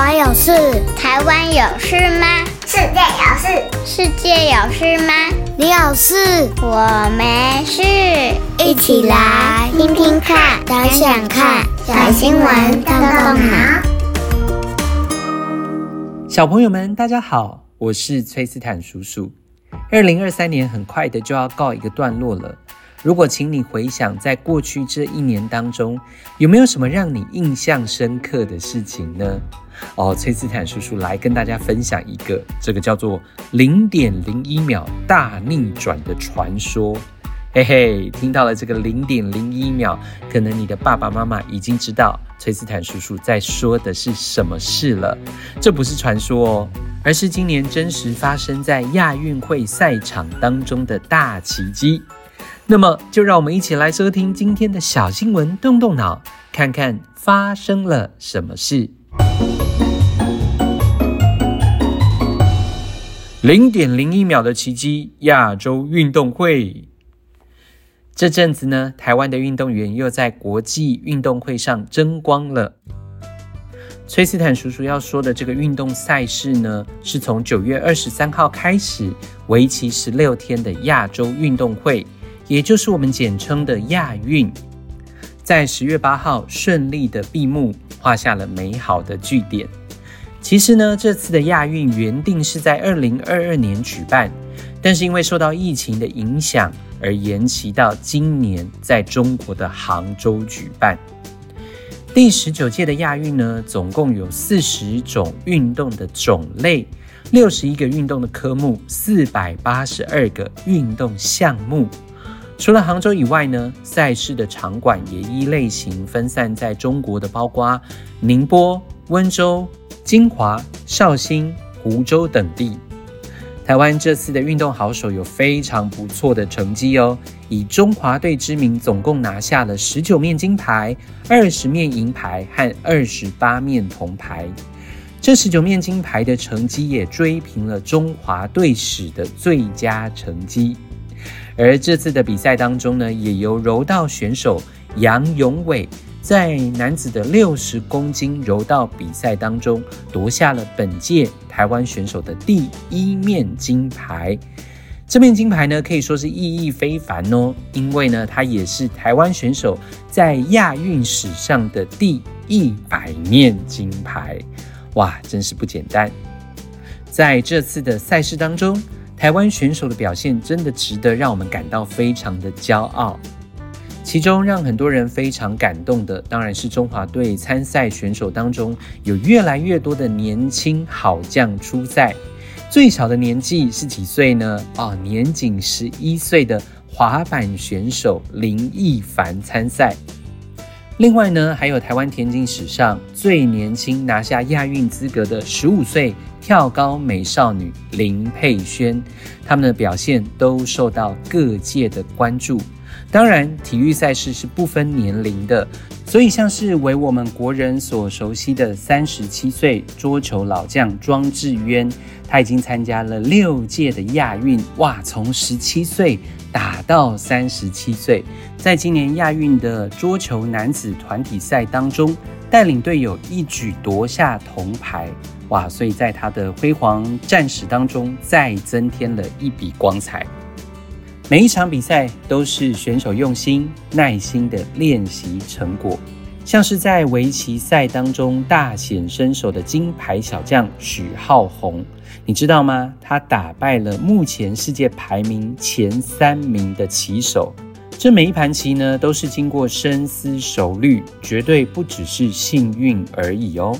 湾有事？台湾有事吗？世界有事？世界有事吗？你有事？我没事。一起来听听看，想想看，小新闻动动脑。小朋友们，大家好，我是崔斯坦叔叔。二零二三年很快的就要告一个段落了。如果请你回想，在过去这一年当中，有没有什么让你印象深刻的事情呢？哦，崔斯坦叔叔来跟大家分享一个，这个叫做零点零一秒大逆转的传说。嘿嘿，听到了这个零点零一秒，可能你的爸爸妈妈已经知道崔斯坦叔叔在说的是什么事了。这不是传说哦，而是今年真实发生在亚运会赛场当中的大奇迹。那么，就让我们一起来收听今天的小新闻，动动脑，看看发生了什么事。零点零一秒的奇迹，亚洲运动会。这阵子呢，台湾的运动员又在国际运动会上争光了。崔斯坦叔叔要说的这个运动赛事呢，是从九月二十三号开始，为期十六天的亚洲运动会。也就是我们简称的亚运，在十月八号顺利的闭幕，画下了美好的句点。其实呢，这次的亚运原定是在二零二二年举办，但是因为受到疫情的影响而延期到今年在中国的杭州举办。第十九届的亚运呢，总共有四十种运动的种类，六十一个运动的科目，四百八十二个运动项目。除了杭州以外呢，赛事的场馆也依类型分散在中国的，包括宁波、温州、金华、绍兴、湖州等地。台湾这次的运动好手有非常不错的成绩哦，以中华队之名，总共拿下了十九面金牌、二十面银牌和二十八面铜牌。这十九面金牌的成绩也追平了中华队史的最佳成绩。而这次的比赛当中呢，也由柔道选手杨永伟在男子的六十公斤柔道比赛当中夺下了本届台湾选手的第一面金牌。这面金牌呢，可以说是意义非凡哦，因为呢，它也是台湾选手在亚运史上的第一百面金牌。哇，真是不简单！在这次的赛事当中，台湾选手的表现真的值得让我们感到非常的骄傲。其中让很多人非常感动的，当然是中华队参赛选手当中有越来越多的年轻好将出赛。最小的年纪是几岁呢？哦，年仅十一岁的滑板选手林奕凡参赛。另外呢，还有台湾田径史上最年轻拿下亚运资格的十五岁。跳高美少女林佩萱，她们的表现都受到各界的关注。当然，体育赛事是不分年龄的，所以像是为我们国人所熟悉的三十七岁桌球老将庄智渊，他已经参加了六届的亚运，哇，从十七岁打到三十七岁，在今年亚运的桌球男子团体赛当中，带领队友一举夺下铜牌。哇！所以在他的辉煌战史当中，再增添了一笔光彩。每一场比赛都是选手用心、耐心的练习成果。像是在围棋赛当中大显身手的金牌小将许皓红，你知道吗？他打败了目前世界排名前三名的棋手。这每一盘棋呢，都是经过深思熟虑，绝对不只是幸运而已哦。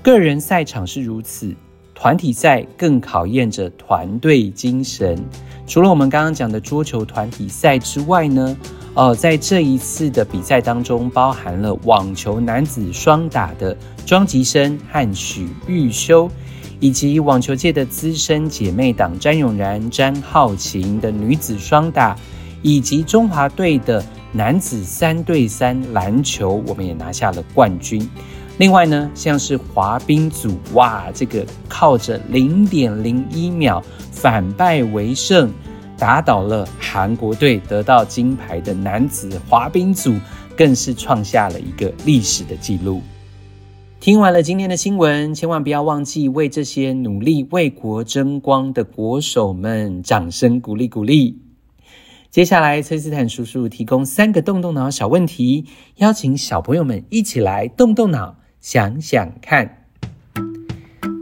个人赛场是如此，团体赛更考验着团队精神。除了我们刚刚讲的桌球团体赛之外呢，呃，在这一次的比赛当中，包含了网球男子双打的庄吉生和许育修，以及网球界的资深姐妹档詹永然、詹皓晴的女子双打，以及中华队的男子三对三篮球，我们也拿下了冠军。另外呢，像是滑冰组，哇，这个靠着零点零一秒反败为胜，打倒了韩国队，得到金牌的男子滑冰组，更是创下了一个历史的记录。听完了今天的新闻，千万不要忘记为这些努力为国争光的国手们掌声鼓励鼓励。接下来，崔斯坦叔叔提供三个动动脑小问题，邀请小朋友们一起来动动脑，想想看。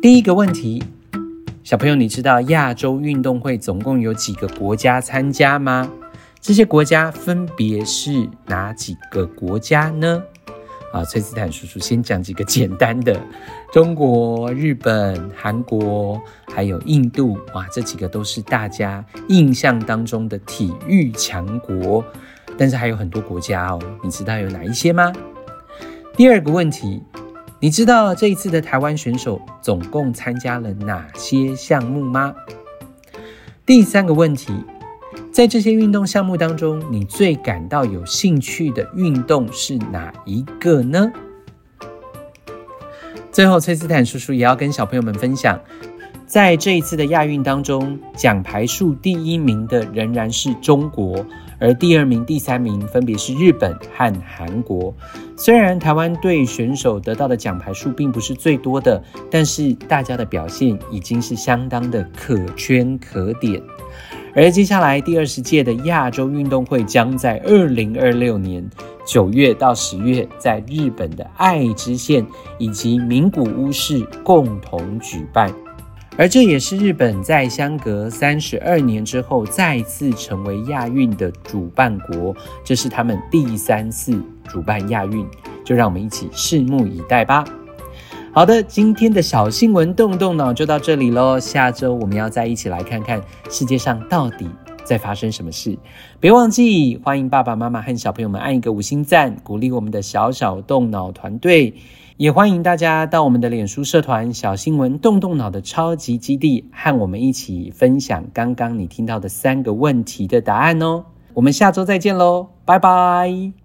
第一个问题，小朋友，你知道亚洲运动会总共有几个国家参加吗？这些国家分别是哪几个国家呢？啊，崔斯坦叔叔先讲几个简单的：中国、日本、韩国，还有印度。哇，这几个都是大家印象当中的体育强国。但是还有很多国家哦，你知道有哪一些吗？第二个问题，你知道这一次的台湾选手总共参加了哪些项目吗？第三个问题。在这些运动项目当中，你最感到有兴趣的运动是哪一个呢？最后，崔斯坦叔叔也要跟小朋友们分享，在这一次的亚运当中，奖牌数第一名的仍然是中国，而第二名、第三名分别是日本和韩国。虽然台湾队选手得到的奖牌数并不是最多的，但是大家的表现已经是相当的可圈可点。而接下来第二十届的亚洲运动会将在二零二六年九月到十月，在日本的爱知县以及名古屋市共同举办，而这也是日本在相隔三十二年之后再次成为亚运的主办国，这是他们第三次主办亚运，就让我们一起拭目以待吧。好的，今天的小新闻动动脑就到这里喽。下周我们要再一起来看看世界上到底在发生什么事。别忘记，欢迎爸爸妈妈和小朋友们按一个五星赞，鼓励我们的小小动脑团队。也欢迎大家到我们的脸书社团“小新闻动动脑”的超级基地，和我们一起分享刚刚你听到的三个问题的答案哦。我们下周再见喽，拜拜。